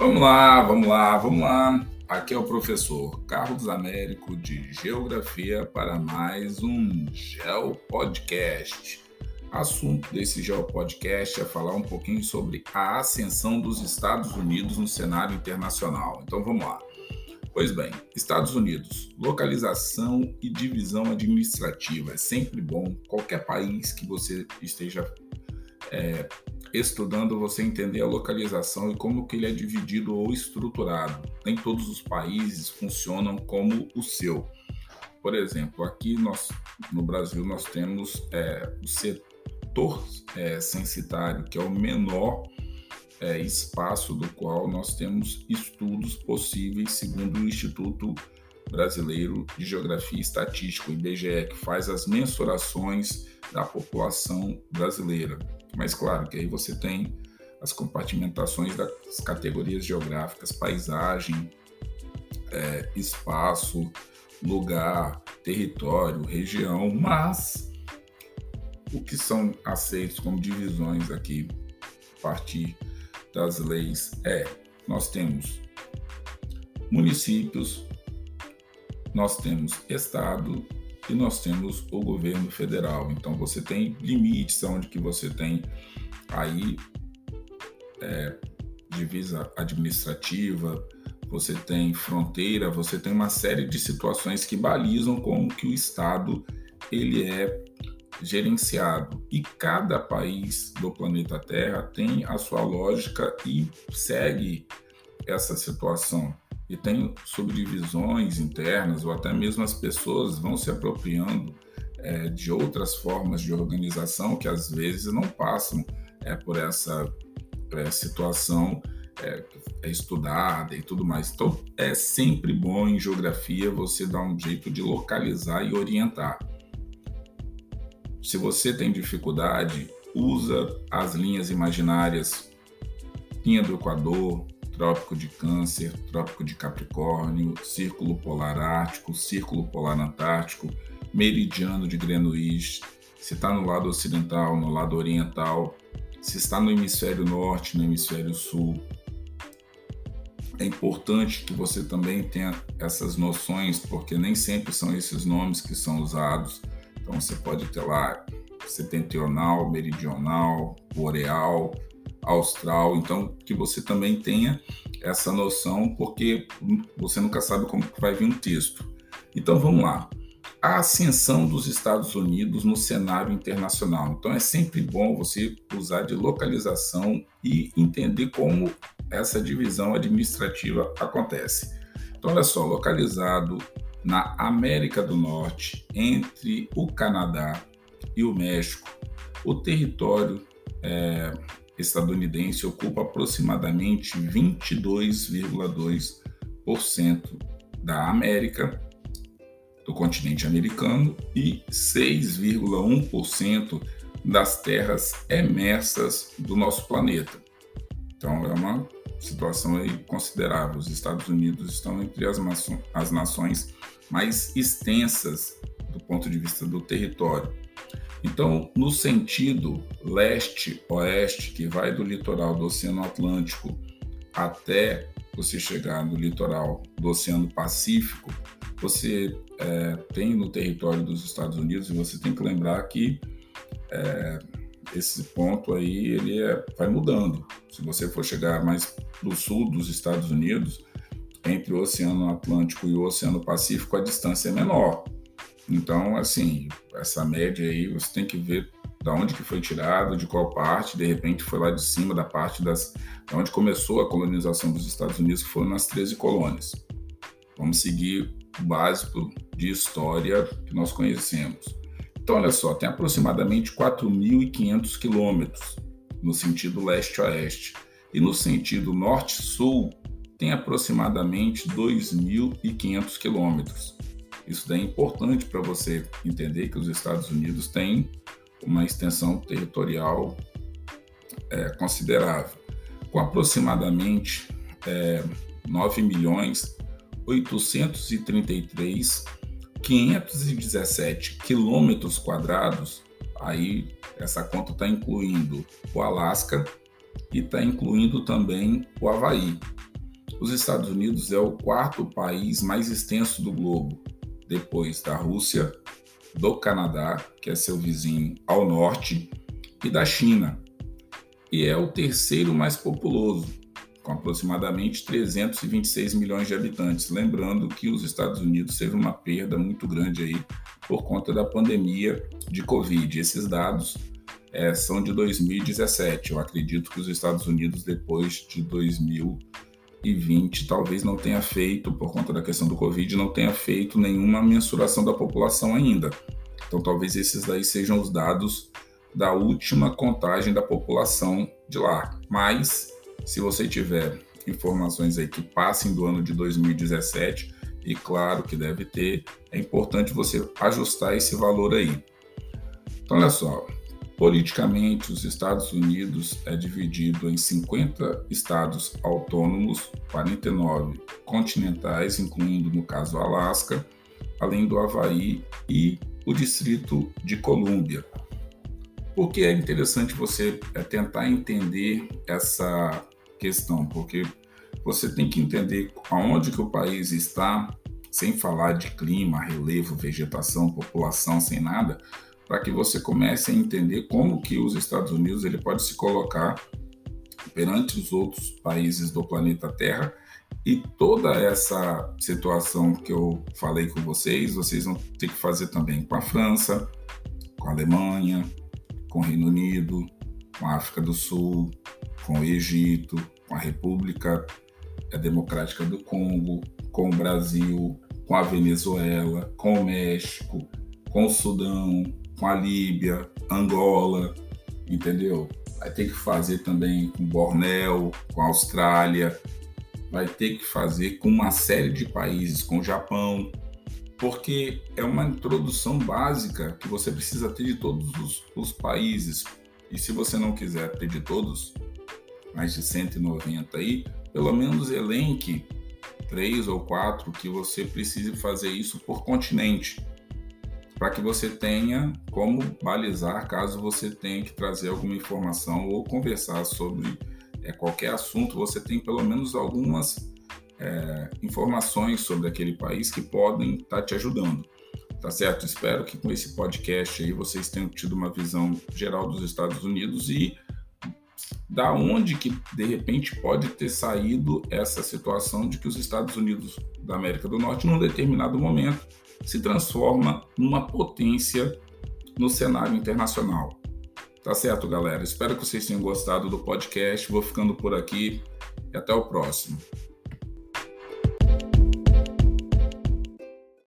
Vamos lá, vamos lá, vamos lá. Aqui é o professor Carlos Américo de Geografia para mais um Geo Podcast. Assunto desse Geo Podcast é falar um pouquinho sobre a ascensão dos Estados Unidos no cenário internacional. Então vamos lá. Pois bem, Estados Unidos, localização e divisão administrativa é sempre bom. Qualquer país que você esteja é, estudando você entender a localização e como que ele é dividido ou estruturado. Nem todos os países funcionam como o seu. Por exemplo, aqui nós, no Brasil nós temos é, o setor é, censitário, que é o menor é, espaço do qual nós temos estudos possíveis, segundo o Instituto Brasileiro de Geografia e Estatística, o IBGE, que faz as mensurações da população brasileira. Mas claro que aí você tem as compartimentações das categorias geográficas, paisagem, é, espaço, lugar, território, região, mas o que são aceitos como divisões aqui a partir das leis é nós temos municípios, nós temos estado e nós temos o governo federal. Então você tem limites onde que você tem aí é, divisa administrativa, você tem fronteira, você tem uma série de situações que balizam como que o Estado ele é gerenciado. E cada país do planeta Terra tem a sua lógica e segue essa situação e tem subdivisões internas, ou até mesmo as pessoas vão se apropriando é, de outras formas de organização que às vezes não passam é, por essa é, situação é, é, estudada e tudo mais. Então, é sempre bom em geografia você dar um jeito de localizar e orientar. Se você tem dificuldade, usa as linhas imaginárias, linha do Equador, Trópico de Câncer, Trópico de Capricórnio, Círculo Polar Ártico, Círculo Polar Antártico, Meridiano de Greenwich, se está no lado ocidental, no lado oriental, se está no hemisfério norte, no hemisfério sul. É importante que você também tenha essas noções, porque nem sempre são esses nomes que são usados. Então você pode ter lá setentrional, meridional, boreal, austral, então que você também tenha essa noção, porque você nunca sabe como vai vir um texto. Então vamos lá. A ascensão dos Estados Unidos no cenário internacional. Então é sempre bom você usar de localização e entender como essa divisão administrativa acontece. Então olha só, localizado na América do Norte, entre o Canadá e o México, o território é, estadunidense ocupa aproximadamente 22,2% da América, do continente americano, e 6,1% das terras emersas do nosso planeta. Então é uma situação aí considerável. Os Estados Unidos estão entre as, as nações mais extensas do ponto de vista do território. Então, no sentido leste-oeste, que vai do litoral do Oceano Atlântico até você chegar no litoral do Oceano Pacífico, você é, tem no território dos Estados Unidos, e você tem que lembrar que é, esse ponto aí ele é, vai mudando. Se você for chegar mais para sul dos Estados Unidos, entre o Oceano Atlântico e o Oceano Pacífico, a distância é menor. Então, assim, essa média aí você tem que ver da onde que foi tirado, de qual parte, de repente foi lá de cima da parte das da onde começou a colonização dos Estados Unidos, que foram nas 13 colônias. Vamos seguir o básico de história que nós conhecemos. Então, olha só, tem aproximadamente 4.500 quilômetros no sentido leste-oeste e no sentido norte-sul tem aproximadamente 2.500 quilômetros. Isso daí é importante para você entender que os Estados Unidos têm uma extensão territorial é, considerável, com aproximadamente é, 9 milhões 833 517 quilômetros quadrados. Aí essa conta está incluindo o Alasca e está incluindo também o Havaí. Os Estados Unidos é o quarto país mais extenso do globo, depois da Rússia, do Canadá, que é seu vizinho ao norte, e da China. E é o terceiro mais populoso, com aproximadamente 326 milhões de habitantes. Lembrando que os Estados Unidos teve uma perda muito grande aí por conta da pandemia de Covid. Esses dados é, são de 2017. Eu acredito que os Estados Unidos, depois de 2020, talvez não tenha feito, por conta da questão do Covid, não tenha feito nenhuma mensuração da população ainda. Então, talvez esses daí sejam os dados da última contagem da população de lá. Mas, se você tiver informações aí que passem do ano de 2017, e claro que deve ter, é importante você ajustar esse valor aí. Então, olha só, Politicamente, os Estados Unidos é dividido em 50 estados autônomos, 49 continentais, incluindo, no caso, Alasca, além do Havaí e o Distrito de Colômbia. Por que é interessante você é, tentar entender essa questão? Porque você tem que entender aonde que o país está, sem falar de clima, relevo, vegetação, população, sem nada, para que você comece a entender como que os Estados Unidos ele pode se colocar perante os outros países do planeta Terra. E toda essa situação que eu falei com vocês, vocês vão ter que fazer também com a França, com a Alemanha, com o Reino Unido, com a África do Sul, com o Egito, com a República Democrática do Congo, com o Brasil, com a Venezuela, com o México, com o Sudão, com a Líbia, Angola, entendeu? Vai ter que fazer também com Bornéu, com a Austrália, vai ter que fazer com uma série de países, com o Japão, porque é uma introdução básica que você precisa ter de todos os, os países. E se você não quiser ter de todos, mais de 190 aí, pelo menos elenque três ou quatro que você precise fazer isso por continente para que você tenha como balizar caso você tenha que trazer alguma informação ou conversar sobre é, qualquer assunto, você tem pelo menos algumas é, informações sobre aquele país que podem estar tá te ajudando. Tá certo? Espero que com esse podcast aí vocês tenham tido uma visão geral dos Estados Unidos e da onde que de repente pode ter saído essa situação de que os Estados Unidos da América do Norte, num determinado momento, se transforma numa potência no cenário internacional. Tá certo, galera? Espero que vocês tenham gostado do podcast. Vou ficando por aqui e até o próximo.